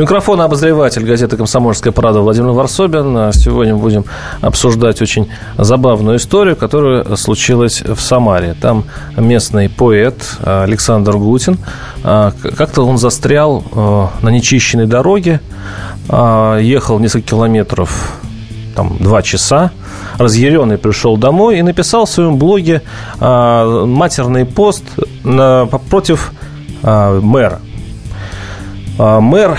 Микрофон обозреватель газеты «Комсомольская правда» Владимир Варсобин. Сегодня будем обсуждать очень забавную историю, которая случилась в Самаре. Там местный поэт Александр Гутин, как-то он застрял э, на нечищенной дороге, ехал несколько километров, там, два часа, разъяренный пришел домой и написал в своем блоге матерный пост против мэра. Мэр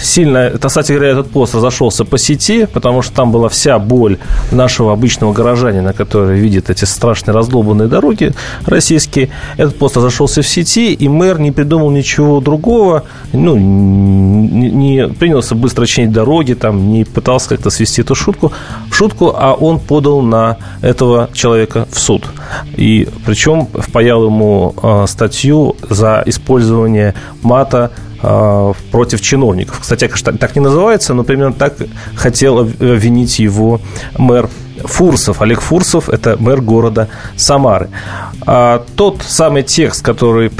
сильно, это, кстати говоря, этот пост разошелся по сети, потому что там была вся боль нашего обычного горожанина, который видит эти страшные раздолбанные дороги российские. Этот пост разошелся в сети, и мэр не придумал ничего другого, ну, не, не принялся быстро чинить дороги, там, не пытался как-то свести эту шутку, шутку, а он подал на этого человека в суд. И причем впаял ему э, статью за использование мата против чиновников. Кстати, так не называется, но примерно так хотел обвинить его мэр Фурсов. Олег Фурсов – это мэр города Самары. А тот самый текст, который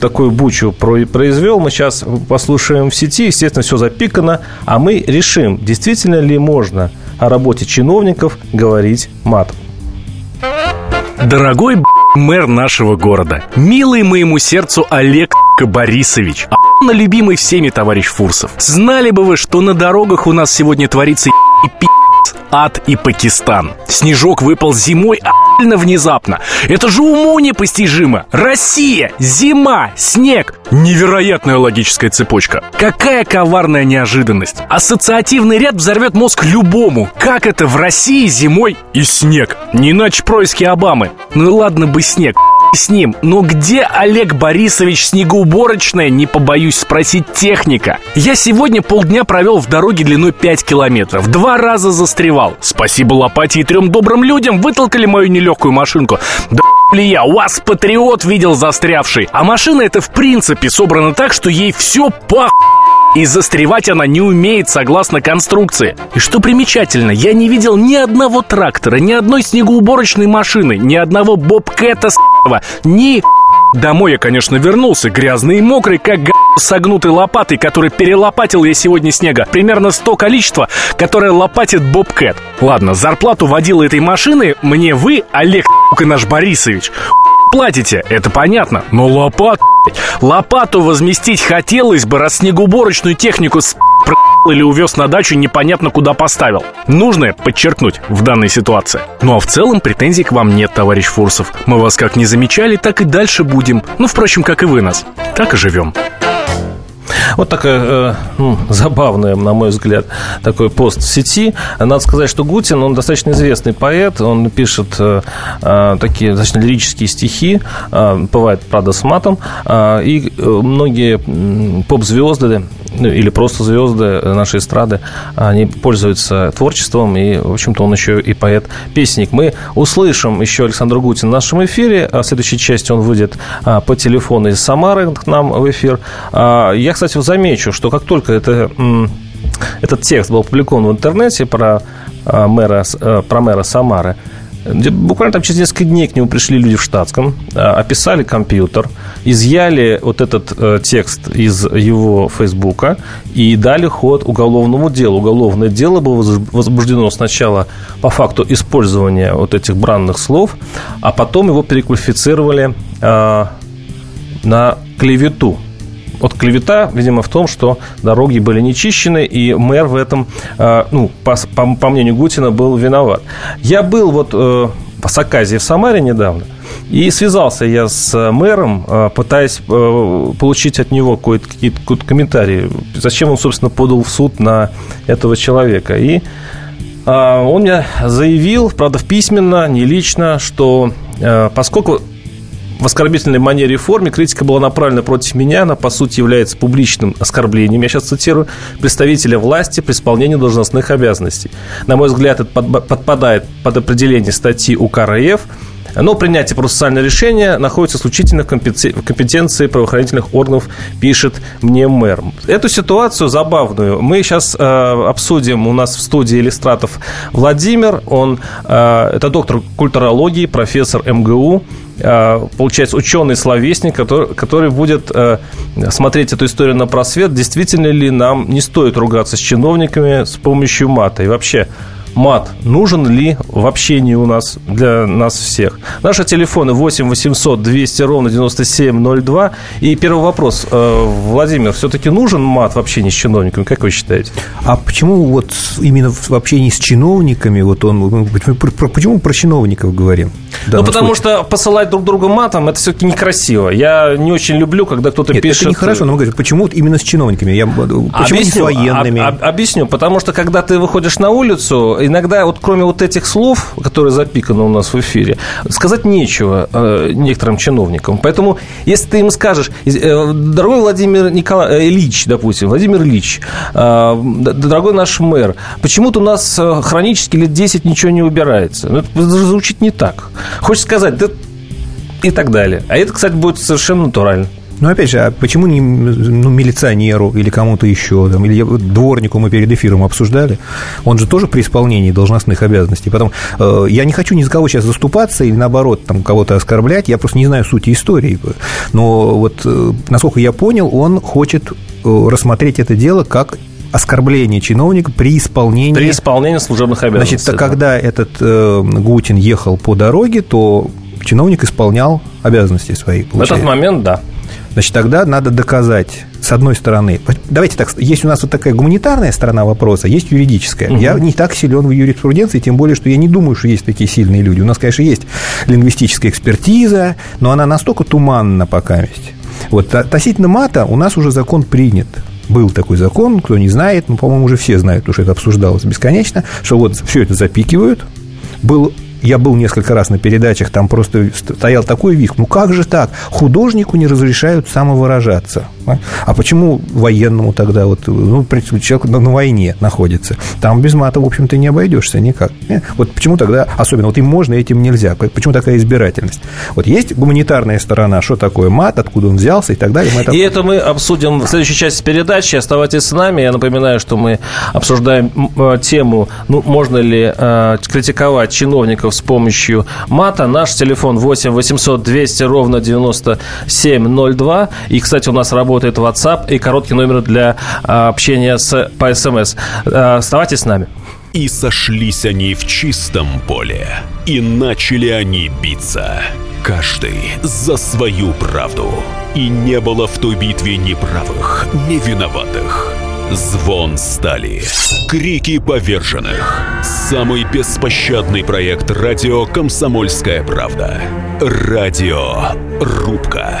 такую бучу произвел, мы сейчас послушаем в сети. Естественно, все запикано, а мы решим, действительно ли можно о работе чиновников говорить матом. Дорогой мэр нашего города, милый моему сердцу Олег Борисович, на любимый всеми товарищ Фурсов. Знали бы вы, что на дорогах у нас сегодня творится и пи***, ад и Пакистан. Снежок выпал зимой охуенно внезапно. Это же уму непостижимо. Россия, зима, снег. Невероятная логическая цепочка. Какая коварная неожиданность. Ассоциативный ряд взорвет мозг любому. Как это в России зимой и снег? Не иначе происки Обамы. Ну ладно бы снег, с ним. Но где Олег Борисович снегоуборочная, не побоюсь спросить, техника? Я сегодня полдня провел в дороге длиной 5 километров. Два раза застревал. Спасибо лопате и трем добрым людям вытолкали мою нелегкую машинку. Да ли я, вас патриот видел застрявший. А машина это в принципе собрана так, что ей все пах и застревать она не умеет согласно конструкции. И что примечательно, я не видел ни одного трактора, ни одной снегоуборочной машины, ни одного бобкэта с***го, ни Домой я, конечно, вернулся, грязный и мокрый, как г... согнутой лопатой, который перелопатил я сегодня снега. Примерно 100 количества, которое лопатит Бобкэт. Ладно, зарплату водила этой машины мне вы, Олег и наш Борисович, платите, это понятно, но лопат... Лопату возместить хотелось бы, раз снегоуборочную технику с или увез на дачу непонятно куда поставил. Нужное подчеркнуть в данной ситуации. Ну а в целом претензий к вам нет, товарищ Фурсов. Мы вас как не замечали, так и дальше будем. Ну, впрочем, как и вы нас. Так и живем. Вот такая э, ну, забавная, на мой взгляд, такой пост в сети. Надо сказать, что Гутин, он достаточно известный поэт, он пишет э, э, такие достаточно лирические стихи, бывает, правда, с матом, и многие поп-звезды ну, или просто звезды нашей эстрады, они пользуются творчеством, и, в общем-то, он еще и поэт-песенник. Мы услышим еще Александра Гутина в нашем эфире, а в следующей части он выйдет а, по телефону из Самары к нам в эфир. А, я, кстати, замечу, что как только это, этот текст был опубликован в интернете про а, мэра, про мэра Самары, Буквально там через несколько дней к нему пришли люди в штатском, а, описали компьютер, изъяли вот этот э, текст из его фейсбука и дали ход уголовному делу. Уголовное дело было возбуждено сначала по факту использования вот этих бранных слов, а потом его переквалифицировали э, на клевету. Вот клевета, видимо, в том, что дороги были нечищены, и мэр в этом, э, ну, по, по, по мнению Гутина, был виноват. Я был вот э, в Саказе в Самаре недавно, и связался я с мэром, э, пытаясь получить от него какие-то комментарии, зачем он, собственно, подал в суд на этого человека. И он мне заявил, правда, в письменно, не лично, что поскольку в оскорбительной манере и форме критика была направлена против меня, она, по сути, является публичным оскорблением, я сейчас цитирую, представителя власти при исполнении должностных обязанностей. На мой взгляд, это подпадает под определение статьи УК РФ, Но принятие процессуального решения находится исключительно в компетенции правоохранительных органов, пишет мне мэр. Эту ситуацию забавную мы сейчас э, обсудим. У нас в студии иллюстратов Владимир. Он, э, это доктор культурологии, профессор МГУ получается, ученый-словесник, который, который будет э, смотреть эту историю на просвет, действительно ли нам не стоит ругаться с чиновниками с помощью мата. И вообще, мат нужен ли в общении у нас для нас всех. Наши телефоны 8 800 200 ровно 9702. И первый вопрос. Э, Владимир, все-таки нужен мат в общении с чиновниками? Как вы считаете? А почему вот именно в общении с чиновниками, вот он, почему про чиновников говорим? Ну, потому случае? что посылать друг друга матом, это все-таки некрасиво. Я не очень люблю, когда кто-то Нет, пишет... это нехорошо, но мы говорим, почему вот именно с чиновниками? Я, почему объясню, не с военными? Об, об, объясню, потому что когда ты выходишь на улицу, иногда вот кроме вот этих слов, которые запиканы у нас в эфире, сказать нечего э, некоторым чиновникам. Поэтому, если ты им скажешь, э, дорогой Владимир Николаевич, э, Ильич, допустим, Владимир Ильич, э, дорогой наш мэр, почему-то у нас э, хронически лет 10 ничего не убирается. Ну, это звучит не так. Хочешь сказать, да и так далее. А это, кстати, будет совершенно натурально. Ну, опять же, а почему не ну, милиционеру или кому-то еще, там, или дворнику мы перед эфиром обсуждали? Он же тоже при исполнении должностных обязанностей. Потом, э, я не хочу ни за кого сейчас заступаться или, наоборот, там, кого-то оскорблять, я просто не знаю сути истории. Но вот, э, насколько я понял, он хочет э, рассмотреть это дело как оскорбление чиновника при исполнении... При исполнении служебных обязанностей. Значит, да. когда этот э, Гутин ехал по дороге, то чиновник исполнял обязанности свои. Получается. В этот момент, да. Значит, тогда надо доказать, с одной стороны, давайте так, есть у нас вот такая гуманитарная сторона вопроса, есть юридическая. Угу. Я не так силен в юриспруденции, тем более, что я не думаю, что есть такие сильные люди. У нас, конечно, есть лингвистическая экспертиза, но она настолько туманна пока есть. Вот относительно мата у нас уже закон принят был такой закон, кто не знает, ну, по-моему, уже все знают, потому что это обсуждалось бесконечно, что вот все это запикивают. Был я был несколько раз на передачах, там просто стоял такой виск. Ну как же так? Художнику не разрешают самовыражаться. А почему военному тогда вот, ну, человек на, на войне находится? Там без мата, в общем-то, не обойдешься никак. Э, вот почему тогда, особенно вот им можно, этим нельзя? Почему такая избирательность? Вот есть гуманитарная сторона, что такое мат, откуда он взялся и так далее. Мы это... И это мы обсудим в следующей части передачи. Оставайтесь с нами. Я напоминаю, что мы обсуждаем э, тему, ну, можно ли э, критиковать чиновников с помощью мата. Наш телефон 8 800 200 ровно 9702. И, кстати, у нас работает работает WhatsApp и короткий номер для а, общения с, по СМС. А, оставайтесь с нами. И сошлись они в чистом поле, и начали они биться. Каждый за свою правду. И не было в той битве ни правых, ни виноватых. Звон стали. Крики поверженных. Самый беспощадный проект радио «Комсомольская правда». Радио «Рубка».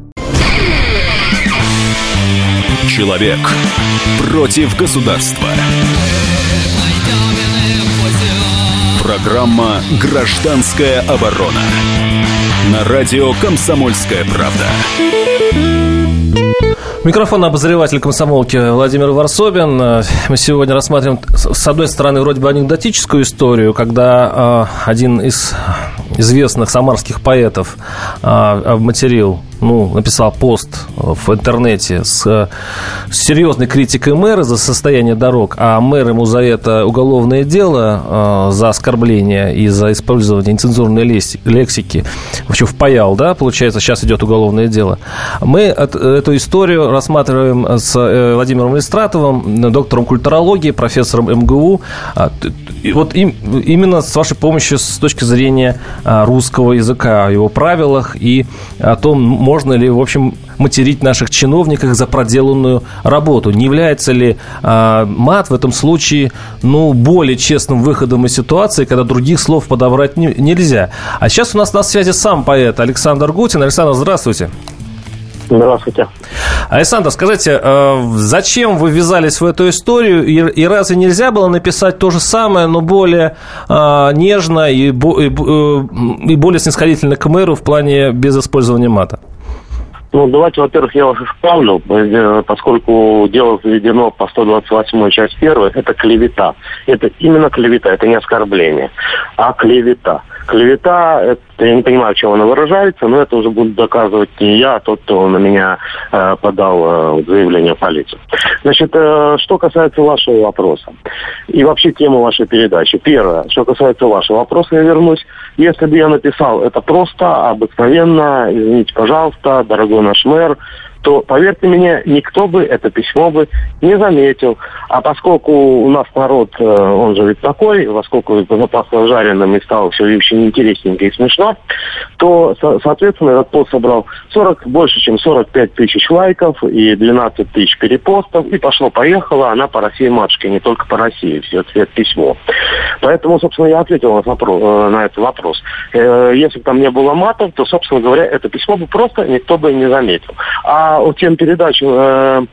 Человек против государства. Программа «Гражданская оборона». На радио «Комсомольская правда». Микрофон обозреватель комсомолки Владимир Варсобин. Мы сегодня рассматриваем, с одной стороны, вроде бы анекдотическую историю, когда э, один из известных самарских поэтов э, обматерил ну, написал пост в интернете с, с серьезной критикой мэра за состояние дорог, а мэр ему за это уголовное дело, э, за оскорбление и за использование нецензурной лексики вообще впаял, да, получается, сейчас идет уголовное дело. Мы от, эту историю рассматриваем с э, Владимиром Листратовым, доктором культурологии, профессором МГУ. А, и вот им, именно с вашей помощью с точки зрения а, русского языка, о его правилах и о том, можно ли, в общем, материть наших чиновников за проделанную работу. Не является ли э, мат в этом случае, ну, более честным выходом из ситуации, когда других слов подобрать не, нельзя? А сейчас у нас на связи сам поэт Александр Гутин. Александр, здравствуйте. Здравствуйте. Александр, скажите, э, зачем вы ввязались в эту историю? И, разве нельзя было написать то же самое, но более э, нежно и, э, и более снисходительно к мэру в плане без использования мата? Ну, давайте, во-первых, я вас исправлю, поскольку дело заведено по 128 часть 1, это клевета. Это именно клевета, это не оскорбление, а клевета. Клевета, это, я не понимаю, чем она выражается, но это уже будет доказывать не я, а тот, кто на меня э, подал э, заявление в полицию. Значит, э, что касается вашего вопроса и вообще темы вашей передачи. Первое, что касается вашего вопроса, я вернусь. Если бы я написал это просто, обыкновенно, извините, пожалуйста, дорогой наш мэр, то, поверьте мне, никто бы это письмо бы не заметил. А поскольку у нас народ, э, он же ведь такой, поскольку запасло жареным и стало все очень интересненько и смешно, то, соответственно, этот пост собрал 40, больше, чем 45 тысяч лайков и 12 тысяч перепостов, и пошло-поехало, она по России матушке, не только по России, все это письмо. Поэтому, собственно, я ответил на, вопрос, э, на этот вопрос. Э, если бы там не было матов, то, собственно говоря, это письмо бы просто никто бы не заметил. А а тем передачу, э,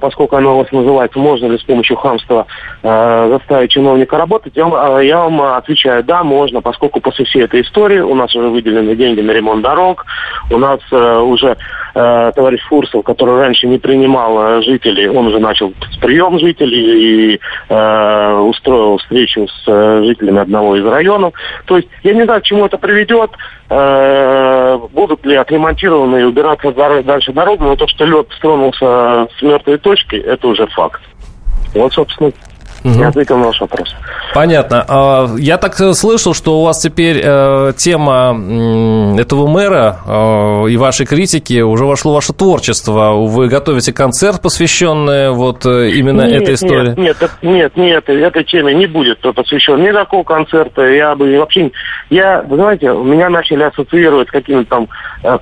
поскольку она у вас называется «Можно ли с помощью хамства э, заставить чиновника работать?», я, э, я вам отвечаю, да, можно, поскольку после всей этой истории у нас уже выделены деньги на ремонт дорог, у нас э, уже э, товарищ Фурсов, который раньше не принимал э, жителей, он уже начал прием жителей и э, устроил встречу с э, жителями одного из районов. То есть я не знаю, к чему это приведет, э, будут ли отремонтированы и убираться дальше дороги, но то, что лед стронулся с мертвой точки, это уже факт. Вот, собственно, Угу. Я ответил на ваш вопрос. Понятно. А, я так слышал, что у вас теперь э, тема этого мэра э, и вашей критики уже вошло в ваше творчество. Вы готовите концерт, посвященный вот э, именно нет, этой истории? Нет, нет, нет, нет, этой теме не будет посвящен никакого концерта. Я бы вообще... Я, вы знаете, меня начали ассоциировать с какими-то там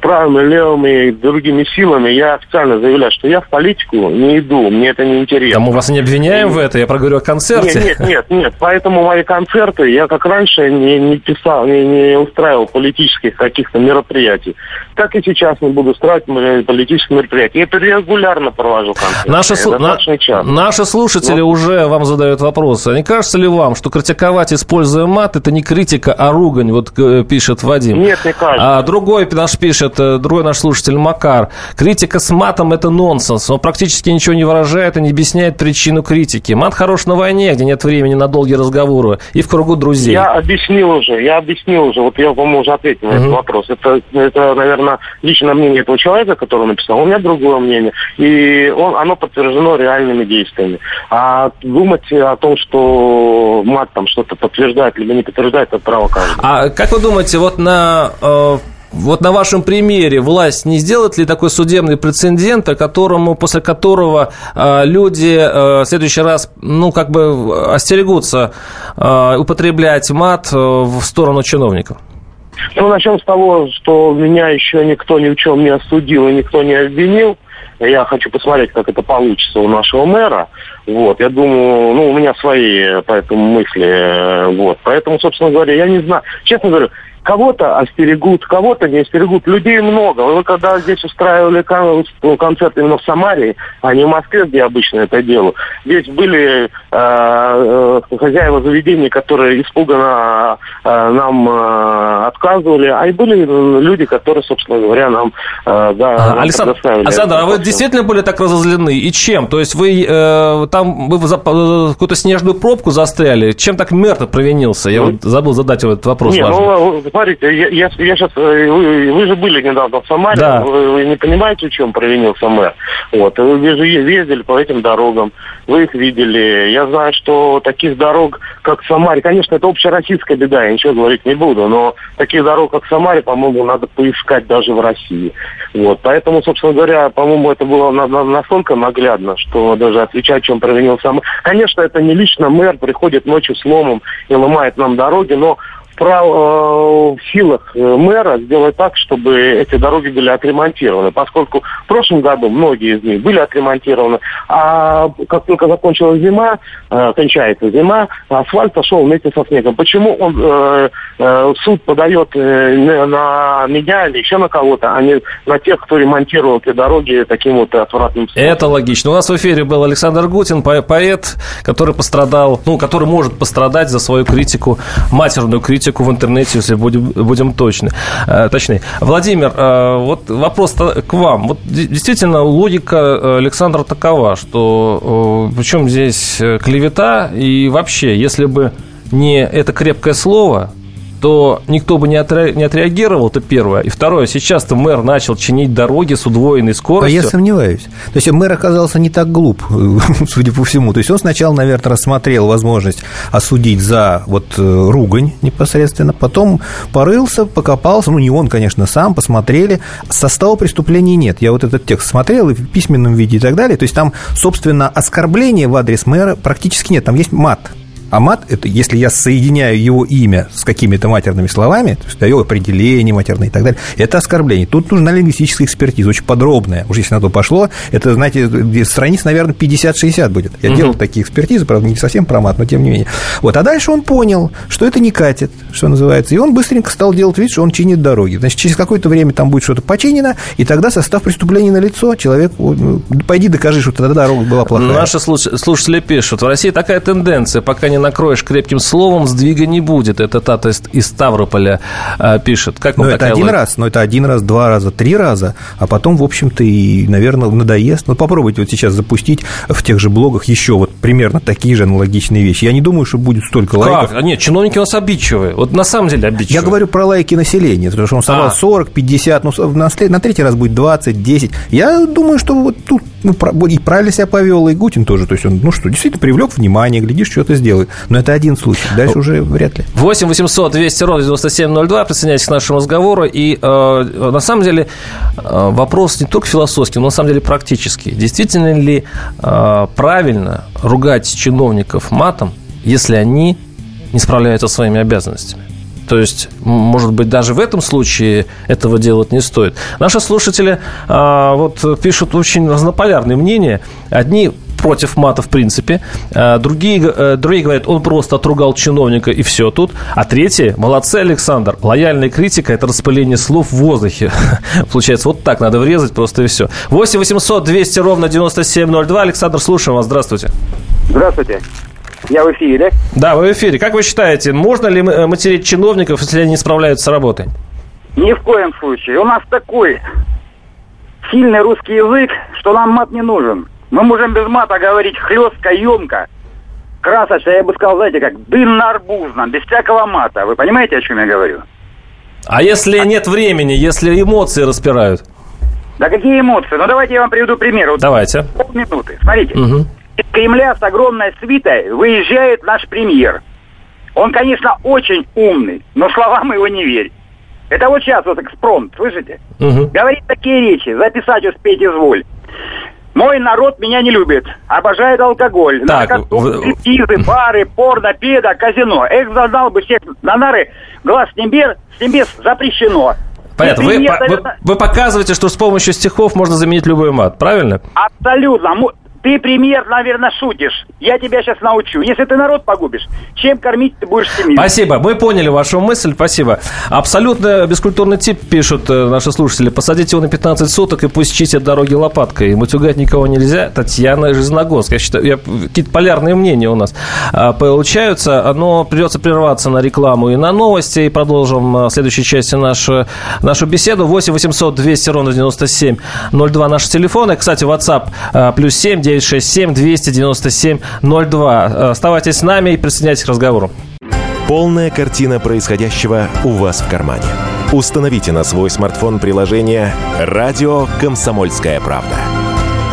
правыми, левыми и другими силами. Я официально заявляю, что я в политику не иду, мне это не интересно. Да мы вас не обвиняем и... в это, я проговорю концерте. Нет, нет, нет, нет. Поэтому мои концерты, я как раньше не, не писал, не, не устраивал политических каких-то мероприятий. Так и сейчас не буду устраивать политические мероприятия. Я регулярно провожу концерты. Наши, слу... На... Наши слушатели ну... уже вам задают вопросы. Не кажется ли вам, что критиковать, используя мат, это не критика, а ругань, вот э, пишет Вадим. Нет, не кажется. А другой наш пишет, э, другой наш слушатель Макар. Критика с матом это нонсенс. Он практически ничего не выражает и не объясняет причину критики. Мат хорош на войне, где нет времени на долгие разговоры, и в кругу друзей. Я объяснил уже, я объяснил уже, вот я, по-моему, уже ответил на uh-huh. этот вопрос. Это, это, наверное, личное мнение этого человека, который написал. У меня другое мнение, и он, оно подтверждено реальными действиями. А думать о том, что мат там что-то подтверждает либо не подтверждает, это право каждого. А как вы думаете, вот на э, вот на вашем примере власть не сделает ли такой судебный прецедент, которому, после которого э, люди э, в следующий раз, ну, как бы остерегутся э, употреблять мат э, в сторону чиновников? Ну, начнем с того, что меня еще никто ни в чем не осудил и никто не обвинил. Я хочу посмотреть, как это получится у нашего мэра. Вот, я думаю, ну, у меня свои по этому мысли. Э, вот, поэтому, собственно говоря, я не знаю. Честно говорю, Кого-то остерегут, кого-то не остерегут. Людей много. Вы когда здесь устраивали ну, концерт именно в Самаре, а не в Москве, где обычно это делаю, здесь были э, э, хозяева заведений, которые испуганно э, нам э, отказывали, а и были люди, которые, собственно говоря, нам э, да, Александр, Александр а вы действительно были так разозлены? И чем? То есть вы э, там вы за э, какую-то снежную пробку застряли? Чем так мертво провинился? Я ну, вот забыл задать этот вопрос. Не, ну, смотрите, я, я, я сейчас, э, вы, вы же были недавно в Самаре, да. вы, вы не понимаете, в чем провинился мэр. Вот, вы же ездили по этим дорогам, вы их видели. Я знаю, что таких дорог, как в Самаре, конечно, это общероссийская беда, я ничего говорить не буду, но таких дорог, как в Самаре, по-моему, надо поискать даже в России. Вот, поэтому, собственно говоря, по-моему, это было на, на, настолько наглядно, что даже отвечать, чем провинился мэр. Конечно, это не лично мэр приходит ночью с ломом и ломает нам дороги, но в силах мэра сделать так, чтобы эти дороги были отремонтированы, поскольку в прошлом году многие из них были отремонтированы, а как только закончилась зима, кончается зима, асфальт сошел вместе со снегом. Почему он суд подает на меня или еще на кого-то, а не на тех, кто ремонтировал эти дороги таким вот отвратным способом? Это логично. У нас в эфире был Александр Гутин, поэт, который пострадал, ну, который может пострадать за свою критику, матерную критику в интернете, если будем, будем точны. Э, точнее. Владимир, э, вот вопрос к вам. Вот действительно логика Александра такова, что причем здесь клевета и вообще, если бы не это крепкое слово, то никто бы не, отре, не отреагировал, это первое. И второе, сейчас-то мэр начал чинить дороги с удвоенной скоростью. А я сомневаюсь. То есть мэр оказался не так глуп, судя по всему. То есть он сначала, наверное, рассмотрел возможность осудить за вот э, ругань непосредственно, потом порылся, покопался, ну не он, конечно, сам, посмотрели. Состава преступлений нет. Я вот этот текст смотрел и в письменном виде и так далее. То есть там, собственно, оскорбления в адрес мэра практически нет. Там есть мат. А мат, это если я соединяю его имя с какими-то матерными словами, то есть даю определение матерное и так далее, это оскорбление. Тут нужна лингвистическая экспертиза, очень подробная. Уже если на то пошло, это, знаете, страниц, наверное, 50-60 будет. Я угу. делал такие экспертизы, правда, не совсем про мат, но тем не менее. Вот, а дальше он понял, что это не катит, что называется, и он быстренько стал делать вид, что он чинит дороги. Значит, через какое-то время там будет что-то починено, и тогда состав преступления на лицо, человек, ну, пойди докажи, что тогда дорога была плохая. Наши слушатели пишут, в России такая тенденция, пока не не накроешь крепким словом, сдвига не будет. Это Тата из Ставрополя э, пишет. Как вам ну, это один логика? раз, но это один раз, два раза, три раза, а потом, в общем-то, и, наверное, надоест. Ну, попробуйте вот сейчас запустить в тех же блогах еще вот примерно такие же аналогичные вещи. Я не думаю, что будет столько как? лайков. Нет, чиновники у нас обидчивые. Вот на самом деле обидчивые. Я говорю про лайки населения, потому что он собрал а. 40, 50, ну, на, на третий раз будет 20, 10. Я думаю, что вот тут ну, и правильно себя повел, и Гутин тоже. То есть он, ну что, действительно привлек внимание, глядишь, что-то сделает. Но это один случай, дальше уже вряд ли. 8 800 200 ровно 9702, присоединяйтесь к нашему разговору. И э, на самом деле э, вопрос не только философский, но на самом деле практический. Действительно ли э, правильно ругать чиновников матом, если они не справляются со своими обязанностями? То есть, может быть, даже в этом случае этого делать не стоит. Наши слушатели а, вот пишут очень разнополярные мнения. Одни против мата в принципе. А, другие, э, другие говорят, он просто отругал чиновника и все тут. А третьи, молодцы, Александр, лояльная критика – это распыление слов в воздухе. Получается, вот так надо врезать просто и все. 8 800 200 ровно 9702. Александр, слушаем вас. Здравствуйте. Здравствуйте. Я в эфире. Да, вы в эфире. Как вы считаете, можно ли э, материть чиновников, если они не справляются с работой? Ни в коем случае. У нас такой сильный русский язык, что нам мат не нужен. Мы можем без мата говорить хлестко, емко, красочно, я бы сказал, знаете, как дынно-арбузно, без всякого мата. Вы понимаете, о чем я говорю? А если нет времени, если эмоции распирают? Да какие эмоции? Ну, давайте я вам приведу пример. Вот давайте. Полминуты. Смотрите. Угу. Из Кремля с огромной свитой выезжает наш премьер. Он, конечно, очень умный, но словам его не верь. Это вот сейчас вот экспромт, слышите? Угу. Говорит такие речи, записать успеть изволь. Мой народ меня не любит, обожает алкоголь, так, наркотики, бары, порно, педа, казино. Эх, задал бы всех на нары, глаз с небес, с небес запрещено. Понятно. Вы, вы, вы показываете, что с помощью стихов можно заменить любой мат, правильно? Абсолютно. Ты, премьер, наверное, шутишь. Я тебя сейчас научу. Если ты народ погубишь, чем кормить ты будешь семью? Спасибо. Мы поняли вашу мысль. Спасибо. Абсолютно бескультурный тип, пишут э, наши слушатели. Посадите его на 15 суток и пусть чистят дороги лопаткой. Матюгать никого нельзя. Татьяна Жизногорск. Я считаю, я, какие-то полярные мнения у нас а, получаются. Но придется прерваться на рекламу и на новости. И продолжим а, в следующей части нашу, нашу беседу. 8 800 200 ровно 97 02 наши телефоны. Кстати, WhatsApp а, плюс 7 9 967 297 02. Оставайтесь с нами и присоединяйтесь к разговору. Полная картина происходящего у вас в кармане. Установите на свой смартфон приложение «Радио Комсомольская правда».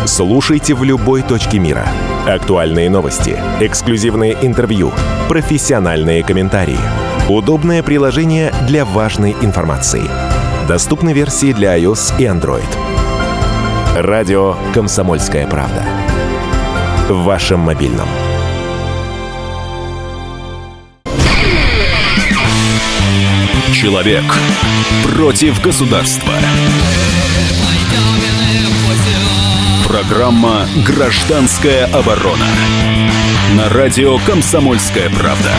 Слушайте в любой точке мира. Актуальные новости, эксклюзивные интервью, профессиональные комментарии. Удобное приложение для важной информации. Доступны версии для iOS и Android. Радио «Комсомольская правда» в вашем мобильном. Человек против государства. Программа «Гражданская оборона» на радио «Комсомольская правда».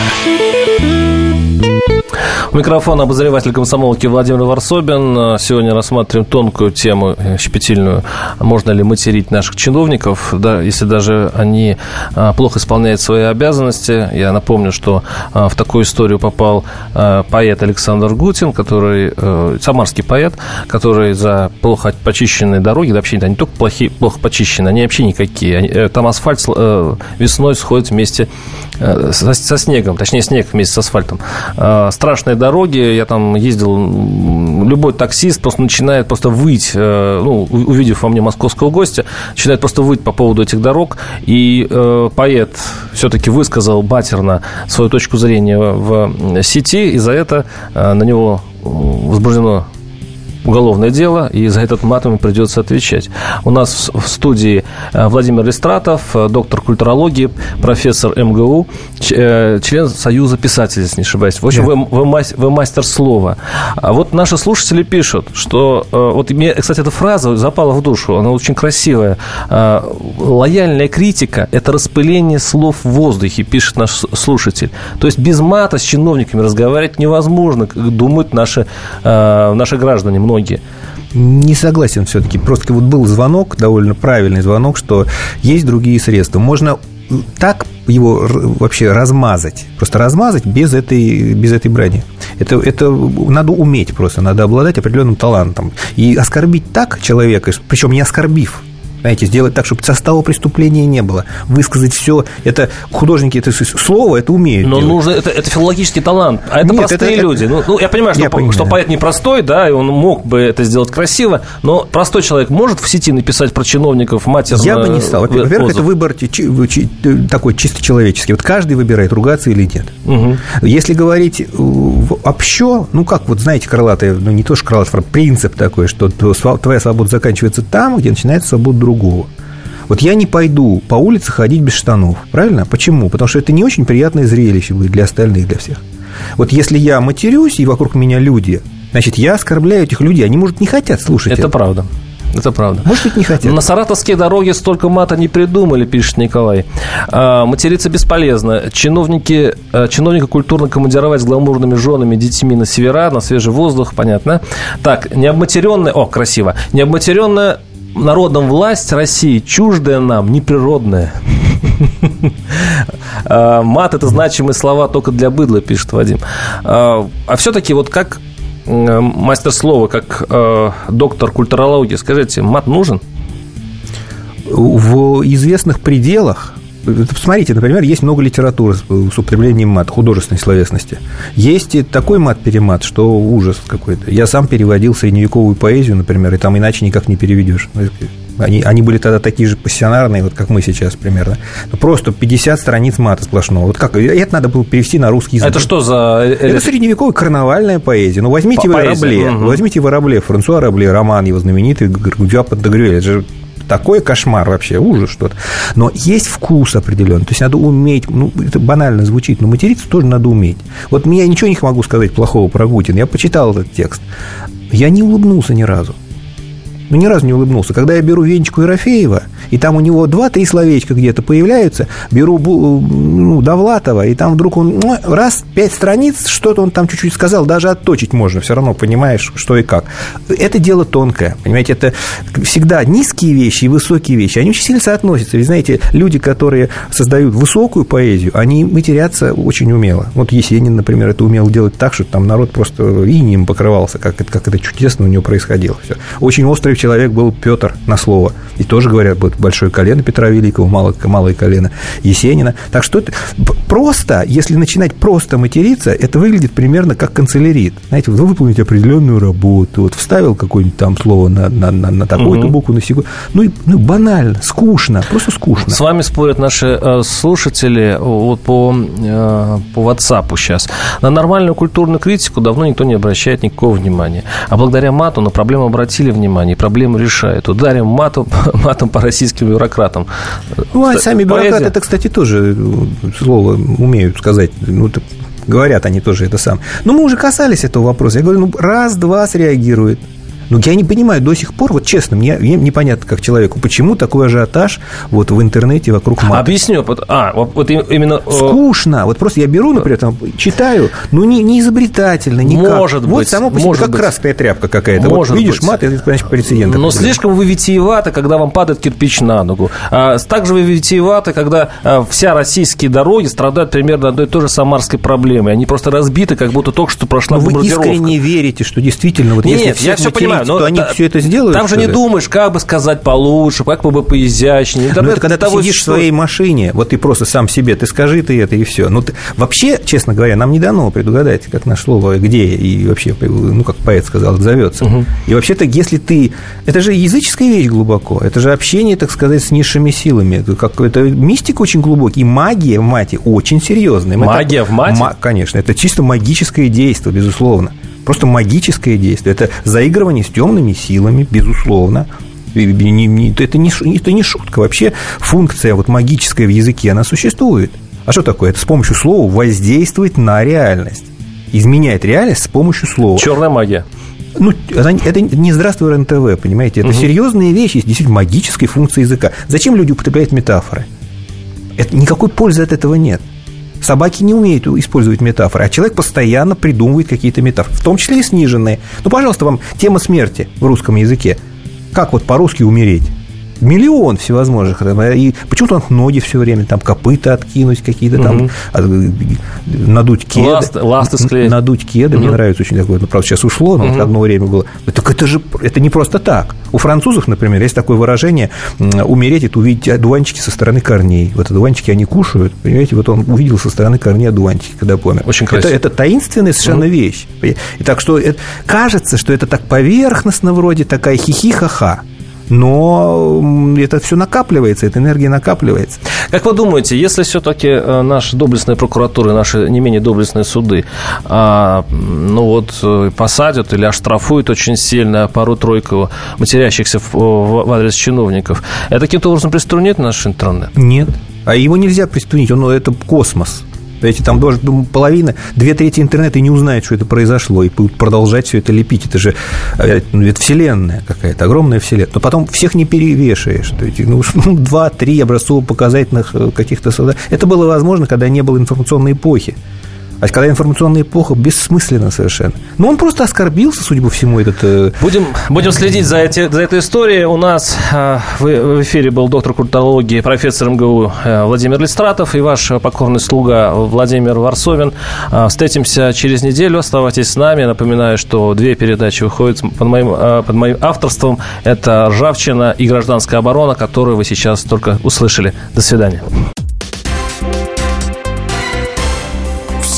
У микрофона обозреватель комсомолки Владимир Варсобин. Сегодня рассматриваем тонкую тему, э, щепетильную. Можно ли материть наших чиновников, да, если даже они а, плохо исполняют свои обязанности. Я напомню, что а, в такую историю попал а, поэт Александр Гутин, который, э, самарский поэт, который за плохо почищенные дороги, да, вообще они только плохие, плохо почищены, они вообще никакие. Э, там асфальт весной сходит вместе со, со снегом, точнее снег вместе с асфальтом. Страшная дороги, я там ездил, любой таксист просто начинает просто выть, э, ну, увидев во мне московского гостя, начинает просто выть по поводу этих дорог, и э, поэт все-таки высказал батерно свою точку зрения в сети, и за это э, на него возбуждено уголовное дело, и за этот мат ему придется отвечать. У нас в студии э, Владимир Листратов, э, доктор культурологии, профессор МГУ, э, член Союза писателей, если не ошибаюсь. В общем, вы, вы, вы мастер слова. А вот наши слушатели пишут, что... Вот мне, кстати, эта фраза запала в душу, она очень красивая. Лояльная критика – это распыление слов в воздухе, пишет наш слушатель. То есть без мата с чиновниками разговаривать невозможно, думают наши, наши граждане, многие многие. Не согласен все-таки. Просто вот был звонок, довольно правильный звонок, что есть другие средства. Можно так его вообще размазать, просто размазать без этой, без этой брани. Это, это надо уметь просто, надо обладать определенным талантом. И оскорбить так человека, причем не оскорбив, знаете, сделать так, чтобы состава преступления не было. Высказать все. Это художники, это слово, это умеют. Но делать. нужно, это, это филологический талант. А это Нет, простые это, люди. Ну, ну, я понимаю, что, я понимаю. что поэт непростой, да, и он мог бы это сделать красиво, но простой человек может в сети написать про чиновников матерно Я бы не стал. Во-первых, это выбор такой чисто человеческий. Вот каждый выбирает, ругаться или нет. Угу. Если говорить общо, ну, как вот, знаете, крылатый, ну, не то, что крылатый, принцип такой, что твоя свобода заканчивается там, где начинается свобода другого другого. Вот я не пойду по улице ходить без штанов, правильно? Почему? Потому что это не очень приятное зрелище будет для остальных, для всех. Вот если я матерюсь, и вокруг меня люди, значит, я оскорбляю этих людей, они, может, не хотят слушать это. Это правда. Это правда. Может быть, не хотят. На саратовские дороги столько мата не придумали, пишет Николай. А, материться бесполезно. Чиновники, а, чиновника культурно командировать с гламурными женами, детьми на севера, на свежий воздух, понятно. Так, необматеренная... О, красиво. Необматеренная народом власть России чуждая нам, неприродная. А, мат – это значимые слова только для быдла, пишет Вадим. А, а все-таки вот как мастер слова, как э, доктор культурологии, скажите, мат нужен? В известных пределах Посмотрите, например, есть много литературы с употреблением мат, художественной словесности. Есть и такой мат-перемат, что ужас какой-то. Я сам переводил средневековую поэзию, например, и там иначе никак не переведешь. Они, они были тогда такие же пассионарные, вот как мы сейчас примерно. Но просто 50 страниц мата сплошного. Вот как? Это надо было перевести на русский язык. Это что за... Это средневековая карнавальная поэзия. Ну, возьмите По вы Рабле. Угу. Возьмите вы Рабле, Франсуа Рабле, роман его знаменитый «Гргудя под Это же такой кошмар вообще, ужас что-то. Но есть вкус определенный. То есть надо уметь, ну, это банально звучит, но материться тоже надо уметь. Вот я ничего не могу сказать плохого про Гутин. Я почитал этот текст. Я не улыбнулся ни разу ну, ни разу не улыбнулся. Когда я беру Венечку Ерофеева, и там у него два-три словечка где-то появляются, беру ну, Довлатова, и там вдруг он ну, раз, пять страниц, что-то он там чуть-чуть сказал, даже отточить можно, все равно понимаешь, что и как. Это дело тонкое, понимаете, это всегда низкие вещи и высокие вещи, они очень сильно соотносятся. Ведь, знаете, люди, которые создают высокую поэзию, они матерятся очень умело. Вот Есенин, например, это умел делать так, что там народ просто инием покрывался, как это, как это чудесно у него происходило. Все. Очень острый первый человек был Петр на слово. И тоже говорят, вот большое колено Петра Великого, малое, малое колено Есенина. Так что это просто, если начинать просто материться, это выглядит примерно как канцелярит. Знаете, вы выполните определенную работу, вот вставил какое-нибудь там слово на, на, на, на такую-то букву, на секунду. Ну, и, ну, банально, скучно, просто скучно. С вами спорят наши э, слушатели вот по, э, по WhatsApp сейчас. На нормальную культурную критику давно никто не обращает никакого внимания. А благодаря мату на проблему обратили внимание проблему решает. Ударим матом, матом по российским бюрократам. Ну, а сами бюрократы, это, кстати, тоже слово умеют сказать. Ну, говорят они тоже это сам. Но мы уже касались этого вопроса. Я говорю, ну, раз-два среагирует. Ну, я не понимаю до сих пор, вот честно, мне, мне непонятно как человеку, почему такой ажиотаж вот в интернете вокруг мата. Объясню. А, вот именно... Э, Скучно. Вот просто я беру, например, там, читаю, ну, не, не изобретательно, никак. Может вот быть. само по себе, может как быть. красная тряпка какая-то. Может вот видишь быть. мат, это, значит, прецедент. Но слишком вы витиеваты, когда вам падает кирпич на ногу. А, также вы витиеваты, когда а, вся российские дороги страдают примерно одной и той же самарской проблемой. Они просто разбиты, как будто только что прошла Но вы бомбардировка. искренне верите, что действительно, вот Нет, если нет, я все понимаю, материть, но они та- все это сделают? Там же что не ли? думаешь, как бы сказать получше, как бы поизящнее. Ну, Интернет это когда ты того сидишь в существует. своей машине, вот ты просто сам себе, ты скажи ты это, и все. Ну, ты- вообще, честно говоря, нам не дано предугадать, как наше слово где и вообще, ну, как поэт сказал, зовется. И вообще-то, если ты... Это же языческая вещь глубоко, это же общение, так сказать, с низшими силами. Это, как, это мистика очень глубокий, и магия в мате очень серьезная. Мы Магия в мате? Ма- конечно, это чисто магическое действие, безусловно. Просто магическое действие. Это заигрывание с темными силами, безусловно. Это не, это не шутка. Вообще функция вот магическая в языке, она существует. А что такое? Это с помощью слова воздействовать на реальность. Изменяет реальность с помощью слова. Черная магия. Ну, это, это не здравствуй РНТВ, понимаете? Это серьезные вещи, действительно магическая функция языка. Зачем люди употребляют метафоры? Это, никакой пользы от этого нет. Собаки не умеют использовать метафоры, а человек постоянно придумывает какие-то метафоры, в том числе и сниженные. Ну, пожалуйста, вам тема смерти в русском языке. Как вот по-русски умереть? Миллион всевозможных. И почему-то он ноги все время, там копыта откинуть какие-то там, а, надуть кеды. Ласты- ласты склеить. Надуть кеды. Мне нравится очень такое. Ну, правда, сейчас ушло, но вот одно время было. Ну, Так это же это не просто так. У французов, например, есть такое выражение умереть это увидеть одуванчики со стороны корней. Вот одуванчики они кушают, понимаете, вот он увидел со стороны корней одуванчики, когда помер. Очень это, красиво. это таинственная совершенно вещь. И так что это- кажется, что это так поверхностно вроде такая хихи-ха-ха. Но это все накапливается, эта энергия накапливается. Как вы думаете, если все-таки наша доблестная прокуратура и наши не менее доблестные суды, а, ну вот, э, посадят или оштрафуют очень сильно пару-тройку матерящихся в, в адрес чиновников, это каким-то образом приструнит наш интернет? Нет. А его нельзя приструнить, он, ну, это космос. Эти там даже половина, две трети интернета и не узнает, что это произошло, и будут продолжать все это лепить. Это же э, это вселенная какая-то, огромная вселенная. Но потом всех не перевешаешь. То есть, ну, ну, два-три образцово-показательных э, каких-то... Это было возможно, когда не было информационной эпохи. А когда информационная эпоха, бессмысленно совершенно. Но он просто оскорбился, судя по всему, этот... э, Будем, будем следить за, эти, за этой историей. У нас э, в, в эфире был доктор культологии, профессор МГУ э, Владимир Листратов и ваш покорный слуга Владимир Варсовин. Э, Встретимся через неделю. Оставайтесь с нами. Напоминаю, что две передачи выходят под моим, э, под моим авторством. Это «Ржавчина» и «Гражданская оборона», которые вы сейчас только услышали. До свидания.